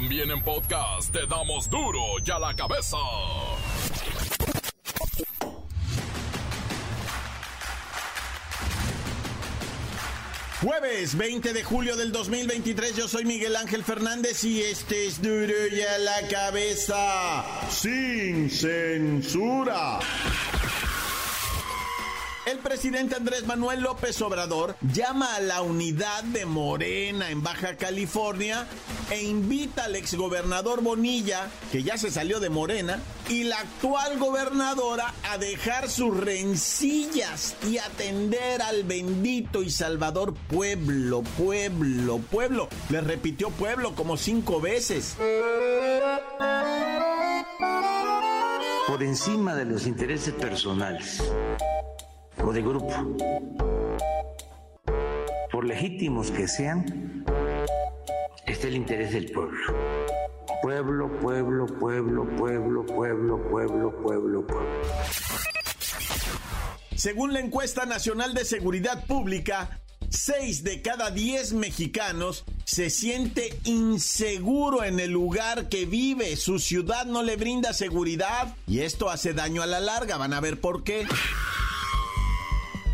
También en podcast te damos duro y a la cabeza. Jueves 20 de julio del 2023, yo soy Miguel Ángel Fernández y este es duro y a la cabeza, sin censura. El presidente Andrés Manuel López Obrador llama a la unidad de Morena en Baja California e invita al exgobernador Bonilla, que ya se salió de Morena, y la actual gobernadora a dejar sus rencillas y atender al bendito y salvador pueblo, pueblo, pueblo. Le repitió pueblo como cinco veces. Por encima de los intereses personales o de grupo, por legítimos que sean, está el interés del pueblo. Pueblo, pueblo, pueblo, pueblo, pueblo, pueblo, pueblo, pueblo. Según la encuesta nacional de seguridad pública, 6 de cada 10 mexicanos se siente inseguro en el lugar que vive. Su ciudad no le brinda seguridad y esto hace daño a la larga. Van a ver por qué.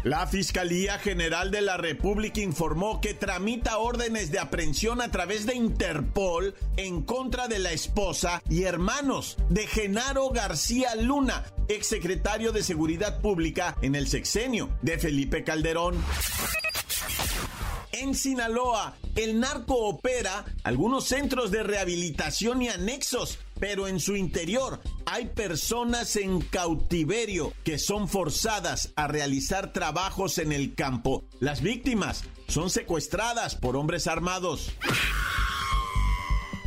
La Fiscalía General de la República informó que tramita órdenes de aprehensión a través de Interpol en contra de la esposa y hermanos de Genaro García Luna, exsecretario de Seguridad Pública en el sexenio de Felipe Calderón. En Sinaloa, el narco opera algunos centros de rehabilitación y anexos, pero en su interior hay personas en cautiverio que son forzadas a realizar trabajos en el campo. Las víctimas son secuestradas por hombres armados.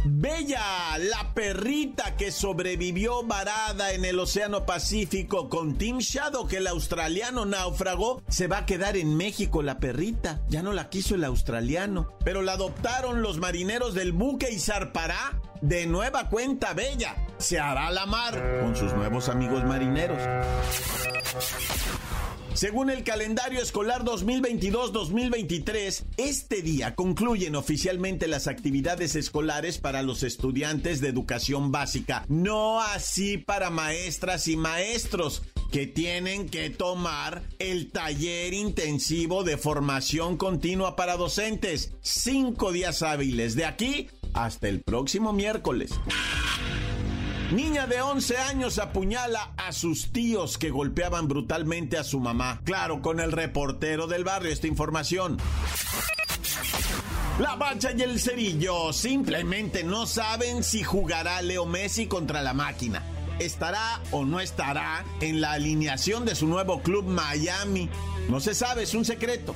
Bella, la perrita que sobrevivió varada en el Océano Pacífico con Tim Shadow, que el australiano náufrago, se va a quedar en México la perrita. Ya no la quiso el australiano, pero la adoptaron los marineros del buque y zarpará de nueva cuenta Bella. Se hará la mar con sus nuevos amigos marineros. Según el calendario escolar 2022-2023, este día concluyen oficialmente las actividades escolares para los estudiantes de educación básica, no así para maestras y maestros que tienen que tomar el taller intensivo de formación continua para docentes. Cinco días hábiles de aquí hasta el próximo miércoles. Niña de 11 años apuñala a sus tíos que golpeaban brutalmente a su mamá. Claro, con el reportero del barrio esta información. La Bacha y el Cerillo simplemente no saben si jugará Leo Messi contra la máquina. ¿Estará o no estará en la alineación de su nuevo club Miami? No se sabe, es un secreto.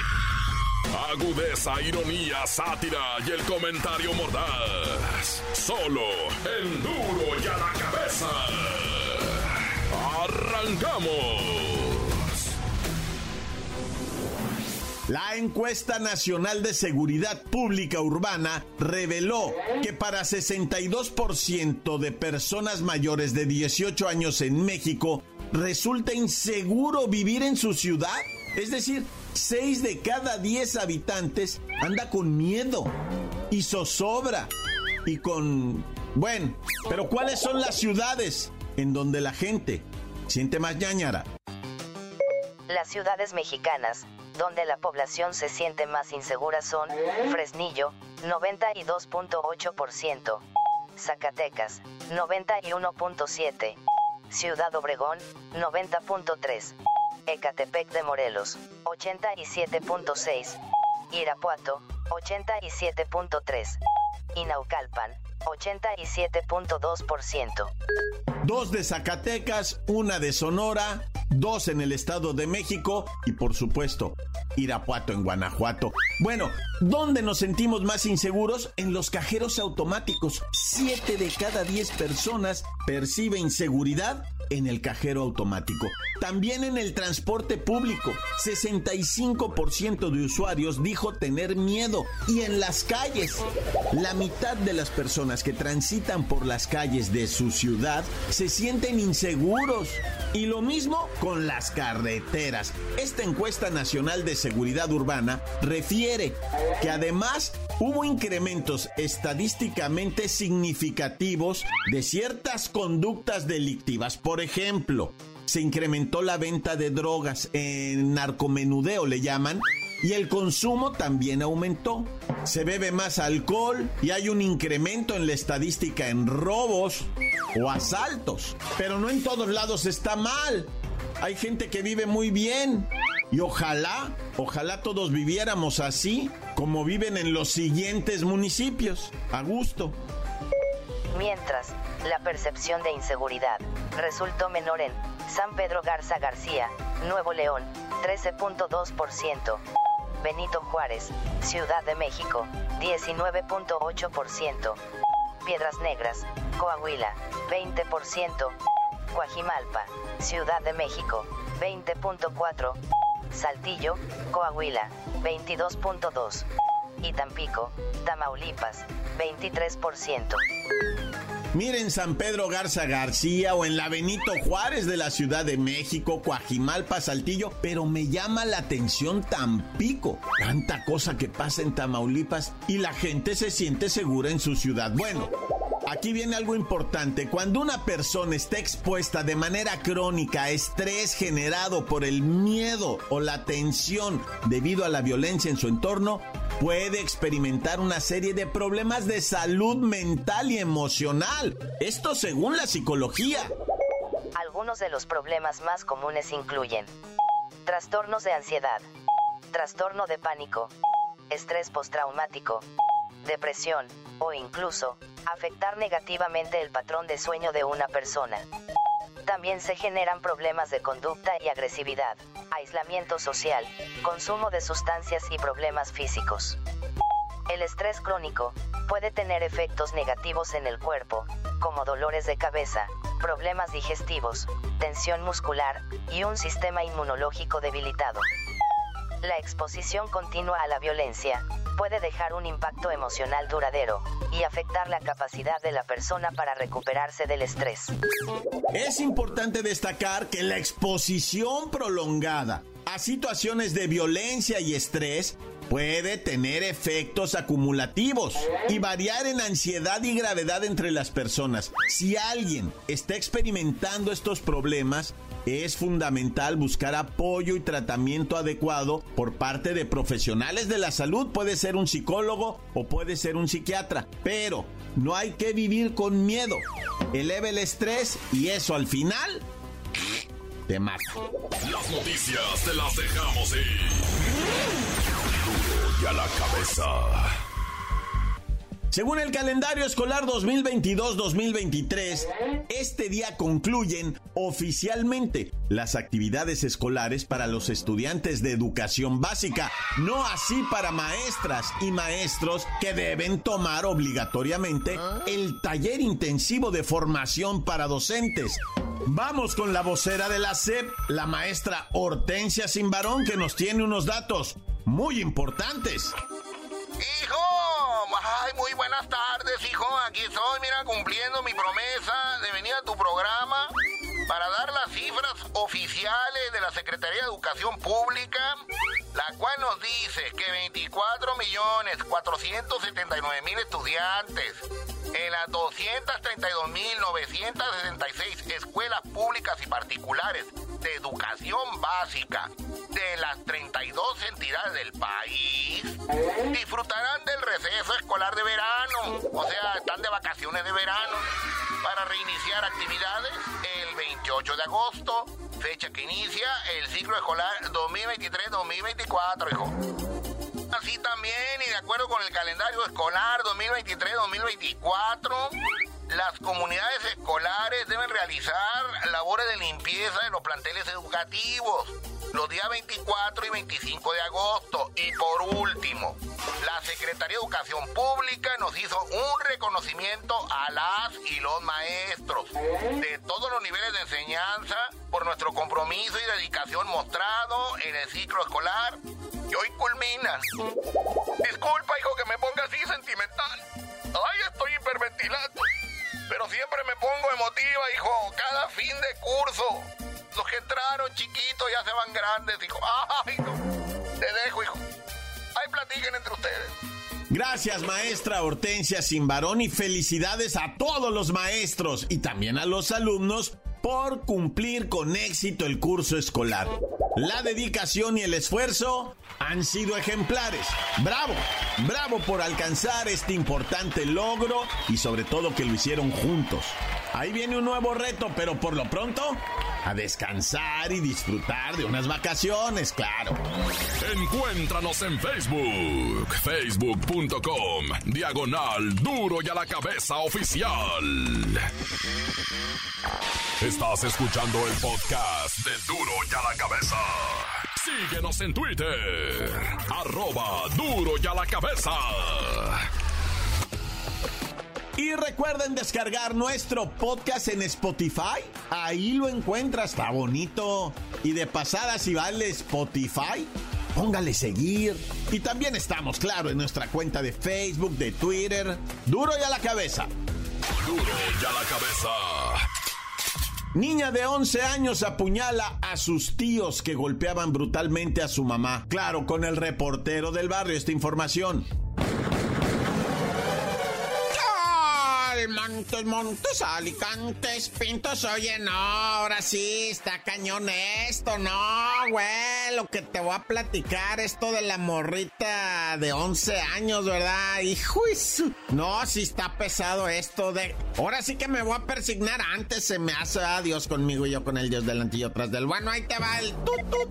Agudeza, ironía, sátira y el comentario mordaz. Solo el duro y a la cabeza. ¡Arrancamos! La encuesta nacional de seguridad pública urbana reveló que para 62% de personas mayores de 18 años en México resulta inseguro vivir en su ciudad. Es decir, 6 de cada 10 habitantes anda con miedo y zozobra y con... Bueno, pero ¿cuáles son las ciudades en donde la gente siente más ñañara? Las ciudades mexicanas, donde la población se siente más insegura son Fresnillo, 92.8%, Zacatecas, 91.7%, Ciudad Obregón, 90.3%, Ecatepec de Morelos, 87.6%, Irapuato, 87.3%, y Naucalpan, 87.2%. Dos de Zacatecas, una de Sonora dos en el Estado de México y por supuesto Irapuato en Guanajuato. Bueno, ¿dónde nos sentimos más inseguros? En los cajeros automáticos. Siete de cada diez personas percibe inseguridad en el cajero automático. También en el transporte público, 65% de usuarios dijo tener miedo. Y en las calles, la mitad de las personas que transitan por las calles de su ciudad se sienten inseguros. Y lo mismo con las carreteras. Esta encuesta nacional de seguridad urbana refiere que además hubo incrementos estadísticamente significativos de ciertas conductas delictivas. Por ejemplo, se incrementó la venta de drogas, en narcomenudeo le llaman, y el consumo también aumentó. Se bebe más alcohol y hay un incremento en la estadística en robos o asaltos. Pero no en todos lados está mal. Hay gente que vive muy bien. Y ojalá, ojalá todos viviéramos así como viven en los siguientes municipios, a gusto. Mientras, la percepción de inseguridad resultó menor en San Pedro Garza García, Nuevo León, 13.2%. Benito Juárez, Ciudad de México, 19.8%. Piedras Negras, Coahuila, 20%. Coajimalpa, Ciudad de México, 20.4%. Saltillo, Coahuila, 22.2%. Y Tampico, Tamaulipas, 23%. Miren San Pedro Garza García o en la Benito Juárez de la Ciudad de México, Coajimalpa, Saltillo, pero me llama la atención Tampico. Tanta cosa que pasa en Tamaulipas y la gente se siente segura en su ciudad. Bueno, Aquí viene algo importante. Cuando una persona está expuesta de manera crónica a estrés generado por el miedo o la tensión debido a la violencia en su entorno, puede experimentar una serie de problemas de salud mental y emocional. Esto según la psicología. Algunos de los problemas más comunes incluyen trastornos de ansiedad, trastorno de pánico, estrés postraumático, depresión, o incluso, afectar negativamente el patrón de sueño de una persona. También se generan problemas de conducta y agresividad, aislamiento social, consumo de sustancias y problemas físicos. El estrés crónico puede tener efectos negativos en el cuerpo, como dolores de cabeza, problemas digestivos, tensión muscular y un sistema inmunológico debilitado. La exposición continua a la violencia puede dejar un impacto emocional duradero y afectar la capacidad de la persona para recuperarse del estrés. Es importante destacar que la exposición prolongada a situaciones de violencia y estrés puede tener efectos acumulativos y variar en ansiedad y gravedad entre las personas. Si alguien está experimentando estos problemas, es fundamental buscar apoyo y tratamiento adecuado por parte de profesionales de la salud. Puede ser un psicólogo o puede ser un psiquiatra, pero no hay que vivir con miedo. Eleve el estrés y eso al final te mata. Las noticias te las dejamos ir. y a la cabeza. Según el calendario escolar 2022-2023, este día concluyen oficialmente las actividades escolares para los estudiantes de educación básica, no así para maestras y maestros que deben tomar obligatoriamente el taller intensivo de formación para docentes. Vamos con la vocera de la SEP, la maestra Hortensia Simbarón, que nos tiene unos datos muy importantes. ¡Hijo! Ay, muy buenas tardes, hijo. Aquí estoy, mira, cumpliendo mi promesa de venir a tu programa para dar las cifras oficiales de la Secretaría de Educación Pública, la cual nos dice que 24 millones 479 mil estudiantes en las 232.966 escuelas públicas y particulares de educación básica de las 32 entidades del país disfrutarán del receso escolar de verano, o sea, están de vacaciones de verano, para reiniciar actividades el 28 de agosto, fecha que inicia el ciclo escolar 2023-2024, hijo. Así también, y de acuerdo con el calendario escolar 2023-2024, las comunidades escolares deben realizar labores de limpieza de los planteles educativos los días 24 y 25 de agosto. Y por último, la Secretaría de Educación Pública nos hizo un reconocimiento a las y los maestros de todos los niveles de enseñanza por nuestro compromiso y dedicación mostrado en el ciclo escolar que hoy culmina. Disculpa, hijo, que me ponga así sentimental. Ay, estoy hiperventilando. Pero siempre me pongo emotiva, hijo, cada fin de curso. Los que entraron chiquitos ya se van grandes, hijo. Ay, no. Te dejo, hijo. Ahí platiquen entre ustedes. Gracias, maestra Hortensia Simbarón, y felicidades a todos los maestros y también a los alumnos por cumplir con éxito el curso escolar. La dedicación y el esfuerzo han sido ejemplares. Bravo, bravo por alcanzar este importante logro y sobre todo que lo hicieron juntos. Ahí viene un nuevo reto, pero por lo pronto, a descansar y disfrutar de unas vacaciones, claro. Encuéntranos en Facebook, facebook.com, diagonal duro y a la cabeza oficial. Estás escuchando el podcast de duro y a la cabeza. Síguenos en Twitter, arroba duro y a la cabeza. Y recuerden descargar nuestro podcast en Spotify. Ahí lo encuentras, está bonito. Y de pasada, si vale Spotify, póngale seguir. Y también estamos, claro, en nuestra cuenta de Facebook, de Twitter. Duro y a la cabeza. Duro y a la cabeza. Niña de 11 años apuñala a sus tíos que golpeaban brutalmente a su mamá. Claro, con el reportero del barrio esta información. Montes, montes, alicantes, pintos, oye, no, ahora sí, está cañón esto, no, güey, lo que te voy a platicar, esto de la morrita de 11 años, ¿verdad? Hijo, no, sí está pesado esto de, ahora sí que me voy a persignar, antes se me hace a Dios conmigo y yo con el Dios delante y tras del, bueno, ahí te va el tut,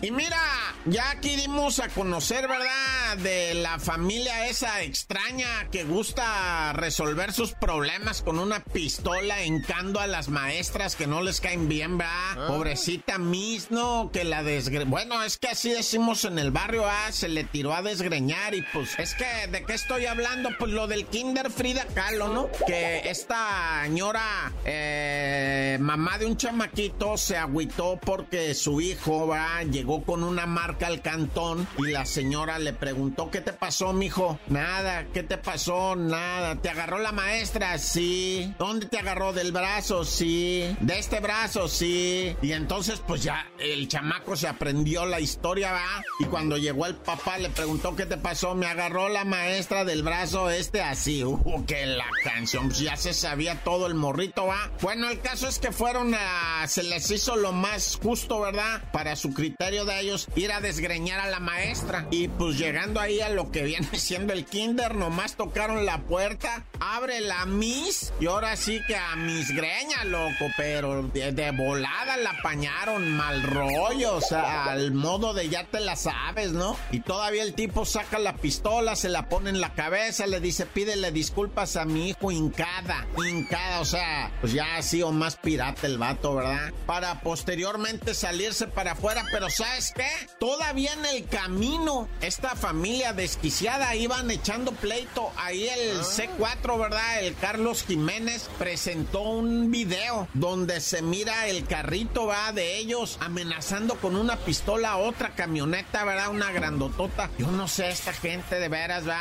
y mira, ya aquí dimos a conocer, ¿verdad? De la familia esa extraña que gusta resolver sus problemas con una pistola encando a las maestras que no les caen bien, ¿verdad? Ah. Pobrecita Miss, ¿no? Que la desgre... Bueno, es que así decimos en el barrio, ¿ah? Se le tiró a desgreñar y pues es que ¿de qué estoy hablando? Pues lo del Kinder Frida Kahlo, ¿no? Que esta señora, eh, mamá de un chamaquito, se agüitó porque su hijo, ¿verdad? Llegó con una marca al cantón y la señora le preguntó, ¿qué te pasó, mijo? Nada, ¿qué te pasó? Nada. ¿Te agarró la maestra? Sí. ¿Dónde te agarró? Del brazo, sí. De este brazo, sí. Y entonces, pues ya el chamaco se aprendió la historia, va. Y cuando llegó el papá le preguntó, ¿qué te pasó? Me agarró la maestra del brazo este así. Uh, que la canción, pues ya se sabía todo el morrito, va. Bueno, el caso es que fueron a. Se les hizo lo más justo, ¿verdad? Para su criterio de ellos, ir a desgreñar a la maestra. Y pues llegando ahí a lo que viene siendo el kinder, nomás tocaron la puerta, abre la Miss y ahora sí que a mis greñas, loco, pero de, volada la apañaron mal rollo, o sea, al modo de ya te la sabes, ¿no? Y todavía el tipo saca la pistola, se la pone en la cabeza, le dice, pídele disculpas a mi hijo hincada, hincada, o sea, pues ya así o más pirata el vato, ¿verdad? Para posteriormente salirse para afuera, pero ¿sabes qué? Todavía en el camino, esta familia desquiciada iban echando pleito, ahí el ah. C4, ¿verdad? El Carlos Jiménez presentó un video donde se mira el carrito, va, de ellos amenazando con una pistola a otra camioneta, ¿verdad? Una grandotota. Yo no sé, esta gente de veras, va.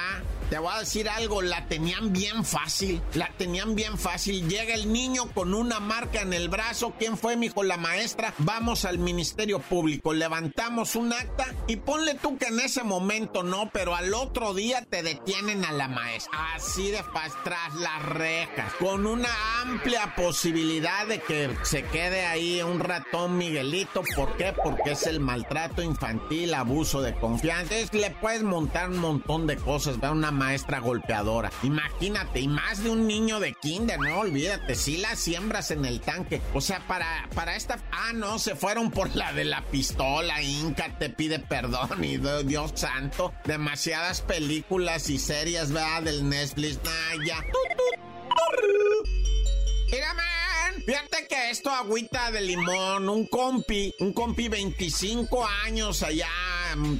Te voy a decir algo, la tenían bien fácil, la tenían bien fácil. Llega el niño con una marca en el brazo. ¿Quién fue, mijo? La maestra. Vamos al Ministerio Público, levantamos un acta y ponle tú que en ese momento no, pero al otro día te detienen a la maestra. Así de fácil, tras las rejas, con una amplia posibilidad de que se quede ahí un ratón Miguelito. ¿Por qué? Porque es el maltrato infantil, abuso de confianza. le puedes montar un montón de cosas, ¿verdad? Una maestra golpeadora. Imagínate, y más de un niño de kinder, no olvídate, si la siembras en el tanque. O sea, para, para esta... Ah, no, se fueron por la de la pistola, Inca te pide perdón y Dios santo, demasiadas películas y series, ¿verdad? Del Netflix, nah, ya. Fíjate que esto agüita de limón, un compi, un compi 25 años allá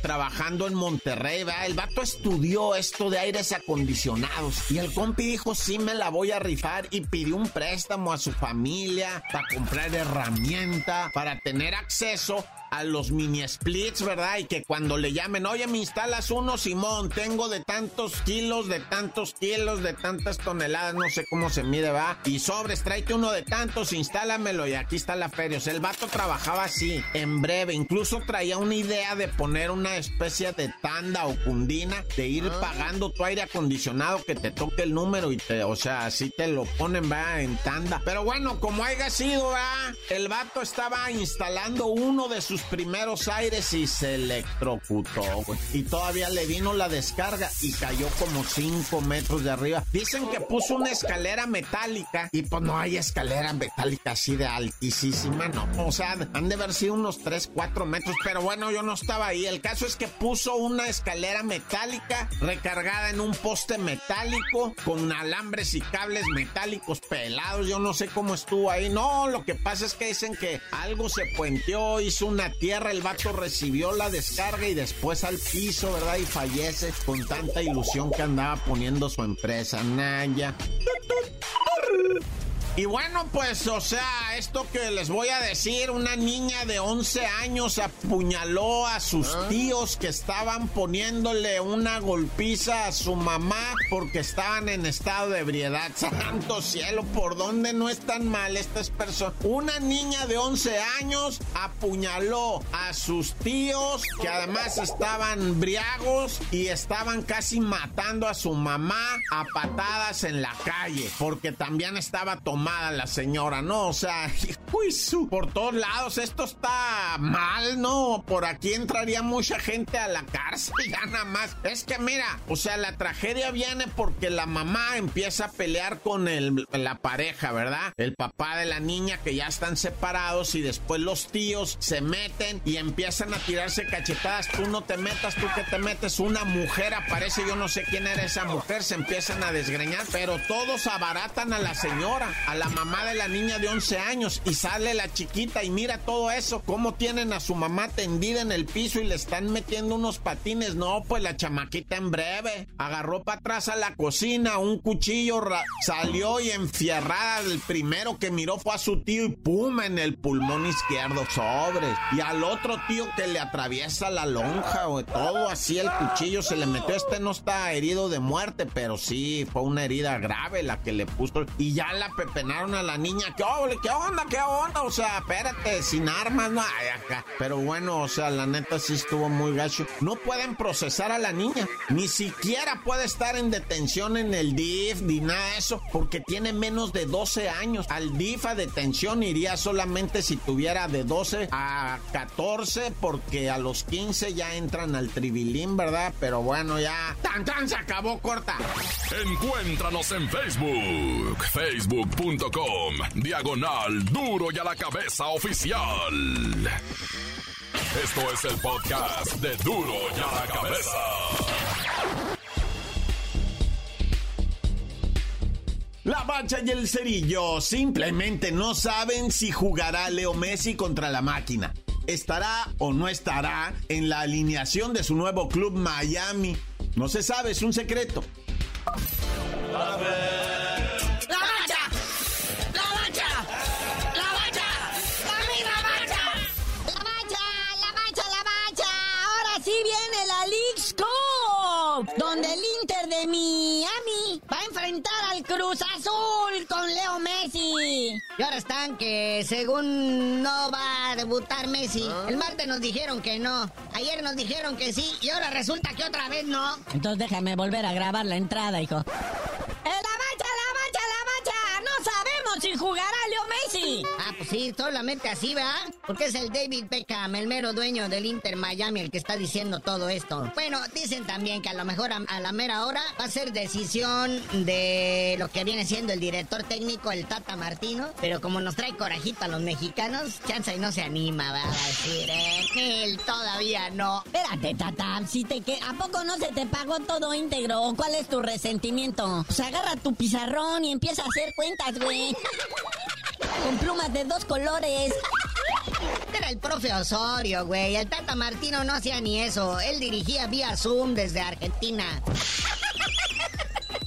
trabajando en Monterrey. El vato estudió esto de aires acondicionados y el compi dijo, sí me la voy a rifar y pidió un préstamo a su familia para comprar herramienta, para tener acceso a los mini splits, ¿verdad? Y que cuando le llamen, oye, me instalas uno, Simón, tengo de tantos kilos, de tantos kilos, de tantas toneladas, no sé cómo se mide, va. Y sobres, tráete uno de tantos, instálamelo y aquí está la feria. O sea, el vato trabajaba así, en breve. Incluso traía una idea de poner una especie de tanda o cundina, de ir ah. pagando tu aire acondicionado, que te toque el número y te, o sea, así te lo ponen, va, en tanda. Pero bueno, como haya sido, va, el vato estaba instalando uno de sus primeros aires y se electrocutó, Y todavía le vino la descarga y cayó como 5 metros de arriba. Dicen que puso una escalera metálica y pues no hay escalera metálica así de altísima, no. O sea, han de haber sido unos 3, 4 metros, pero bueno, yo no estaba ahí. El caso es que puso una escalera metálica recargada en un poste metálico con alambres y cables metálicos pelados. Yo no sé cómo estuvo ahí. No, lo que pasa es que dicen que algo se puenteó, hizo una tierra, el vato recibió la descarga y después al piso, ¿verdad? Y fallece con tanta ilusión que andaba poniendo su empresa. Naya. Y bueno, pues, o sea, esto que les voy a decir, una niña de 11 años apuñaló a sus ah. tíos que estaban poniéndole una golpiza a su mamá porque estaban en estado de ebriedad. Santo cielo, ¿por dónde no están mal estas personas? Una niña de 11 años apuñaló a sus tíos que además estaban briagos y estaban casi matando a su mamá a patadas en la calle porque también estaba tomando la señora, ¿no? O sea, por todos lados, esto está mal, ¿no? Por aquí entraría mucha gente a la cárcel, ya nada más. Es que mira, o sea, la tragedia viene porque la mamá empieza a pelear con el, la pareja, ¿verdad? El papá de la niña que ya están separados y después los tíos se meten y empiezan a tirarse cachetadas. Tú no te metas, tú que te metes. Una mujer aparece, yo no sé quién era esa mujer, se empiezan a desgreñar, pero todos abaratan a la señora, a la mamá de la niña de 11 años y sale la chiquita y mira todo eso, cómo tienen a su mamá tendida en el piso y le están metiendo unos patines. No, pues la chamaquita en breve agarró para atrás a la cocina, un cuchillo salió y enfierrada el primero que miró fue a su tío y pum en el pulmón izquierdo sobres. Y al otro tío que le atraviesa la lonja o todo así el cuchillo se le metió. Este no está herido de muerte, pero sí fue una herida grave la que le puso. Y ya la pepe a la niña. ¿Qué, ¿Qué onda? ¿Qué onda? O sea, espérate, sin armas, no hay acá. Pero bueno, o sea, la neta sí estuvo muy gacho. No pueden procesar a la niña. Ni siquiera puede estar en detención en el DIF ni nada de eso, porque tiene menos de 12 años. Al DIF a detención iría solamente si tuviera de 12 a 14, porque a los 15 ya entran al tribilín, ¿verdad? Pero bueno, ya. ¡Tan, tan! Se acabó corta. Encuéntranos en Facebook. Facebook diagonal duro y a la cabeza oficial. Esto es el podcast de duro y a la cabeza. La Bacha y el Cerillo simplemente no saben si jugará Leo Messi contra la máquina. ¿Estará o no estará en la alineación de su nuevo club Miami? No se sabe, es un secreto. Cruz Azul con Leo Messi. Y ahora están que según no va a debutar Messi. Ah. El martes nos dijeron que no. Ayer nos dijeron que sí. Y ahora resulta que otra vez no. Entonces déjame volver a grabar la entrada, hijo. Jugará Leo Messi. Ah, pues sí, solamente así, ¿verdad? Porque es el David Beckham, el mero dueño del Inter Miami, el que está diciendo todo esto. Bueno, dicen también que a lo mejor a, la mera hora va a ser decisión de lo que viene siendo el director técnico, el Tata Martino. Pero como nos trae corajito a los mexicanos, chanza y no se anima, va a decir, eh, él todavía no. Espérate, Tata, si te que ¿a poco no se te pagó todo íntegro? ¿Cuál es tu resentimiento? Pues agarra tu pizarrón y empieza a hacer cuentas, güey. con plumas de dos colores. Era el profe Osorio, güey. El Tata Martino no hacía ni eso. Él dirigía vía Zoom desde Argentina.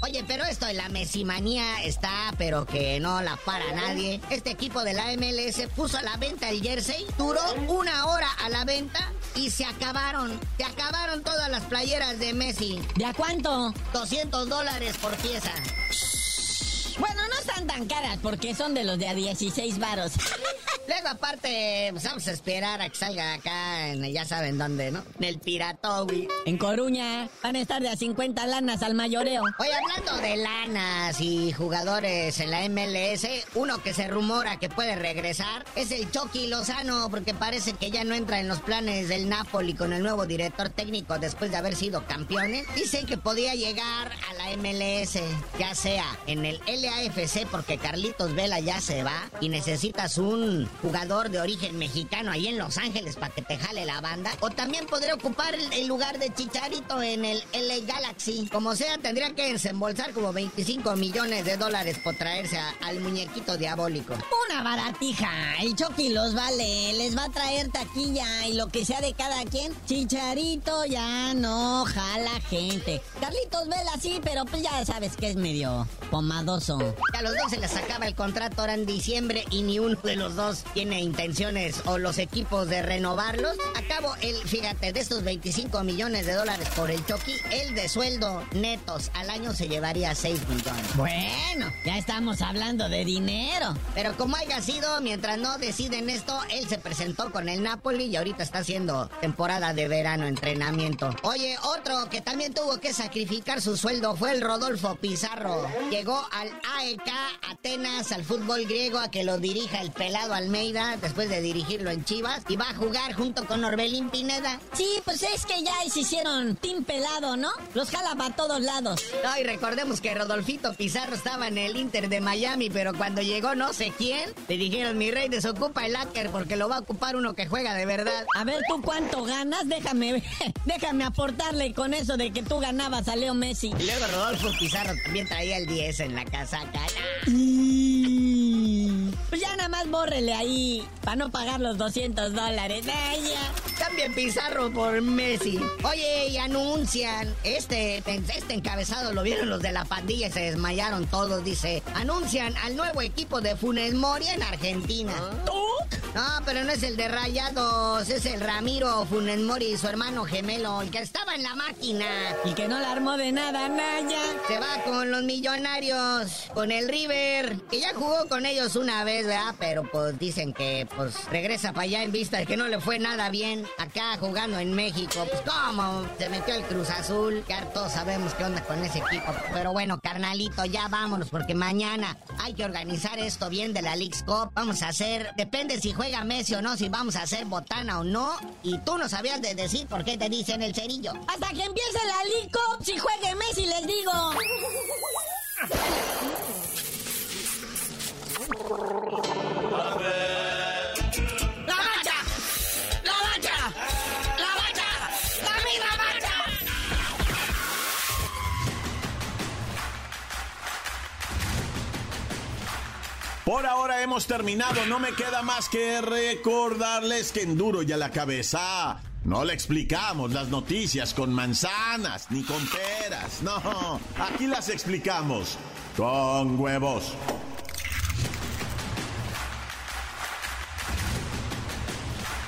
Oye, pero esto de la mesimanía está, pero que no la para nadie. Este equipo de la MLS puso a la venta el jersey, duró una hora a la venta y se acabaron. Se acabaron todas las playeras de Messi. ¿De a cuánto? 200 dólares por pieza. Están tan caras porque son de los de a 16 varos. Luego, aparte, pues vamos a esperar a que salga acá, en, ya saben dónde, ¿no? En el Piratowi. En Coruña van a estar de a 50 lanas al mayoreo. Oye, hablando de lanas y jugadores en la MLS, uno que se rumora que puede regresar es el Chucky Lozano, porque parece que ya no entra en los planes del Napoli con el nuevo director técnico después de haber sido campeones. Dicen que podía llegar a la MLS, ya sea en el LAFC, porque Carlitos Vela ya se va y necesitas un jugador de origen mexicano ahí en Los Ángeles para que te jale la banda. O también podría ocupar el lugar de Chicharito en el LA Galaxy. Como sea, tendría que desembolsar como 25 millones de dólares por traerse al muñequito diabólico. Una baratija. El Chucky los vale. Les va a traer taquilla y lo que sea de cada quien. Chicharito ya no jala gente. Carlitos Vela sí, pero pues ya sabes que es medio pomadoso. A los dos se les acaba el contrato ahora en diciembre y ni uno de los dos tiene intenciones o los equipos de renovarlos. Acabo el, fíjate, de estos 25 millones de dólares por el Chucky, el de sueldo netos al año se llevaría 6 millones. Bueno, ya estamos hablando de dinero. Pero como haya sido, mientras no deciden esto, él se presentó con el Napoli y ahorita está haciendo temporada de verano, entrenamiento. Oye, otro que también tuvo que sacrificar su sueldo fue el Rodolfo Pizarro. Llegó al AEK Atenas, al fútbol griego, a que lo dirija el pelado Almeida después de dirigirlo en Chivas y va a jugar junto con Orbelín Pineda. Sí, pues es que ya se hicieron team pelado, ¿no? Los jala para todos lados. No, y recordemos que Rodolfito Pizarro estaba en el Inter de Miami, pero cuando llegó no sé quién, le dijeron, mi rey, desocupa el hacker porque lo va a ocupar uno que juega de verdad. A ver, ¿tú cuánto ganas? Déjame, déjame aportarle con eso de que tú ganabas a Leo Messi. Y luego Rodolfo Pizarro también traía el 10 en la casaca. Ya nada más bórrele ahí para no pagar los 200 dólares. ¡Ella! Cambien Pizarro por Messi. Oye, y anuncian, este, este encabezado lo vieron los de la pandilla y se desmayaron todos, dice. Anuncian al nuevo equipo de Funes Mori en Argentina. ¿Tú? No, pero no es el de Rayados, es el Ramiro Funes Mori, su hermano gemelo, el que estaba en la máquina. Y que no la armó de nada, Naya. Se va con los millonarios, con el River, que ya jugó con ellos una vez, ¿verdad? Pero pues dicen que pues regresa para allá en vista de que no le fue nada bien acá jugando en México. Pues cómo, se metió el Cruz Azul, ya todos sabemos qué onda con ese equipo. Pero bueno, carnalito, ya vámonos, porque mañana hay que organizar esto bien de la League's Cup. Vamos a hacer, depende si juega Messi o no, si vamos a hacer botana o no. Y tú no sabías de decir por qué te dicen el cerillo. Hasta que empiece la League Cup, si juegue Messi, les digo. Por ahora hemos terminado. No me queda más que recordarles que en duro y a la cabeza. No le explicamos las noticias con manzanas ni con peras. No, aquí las explicamos con huevos.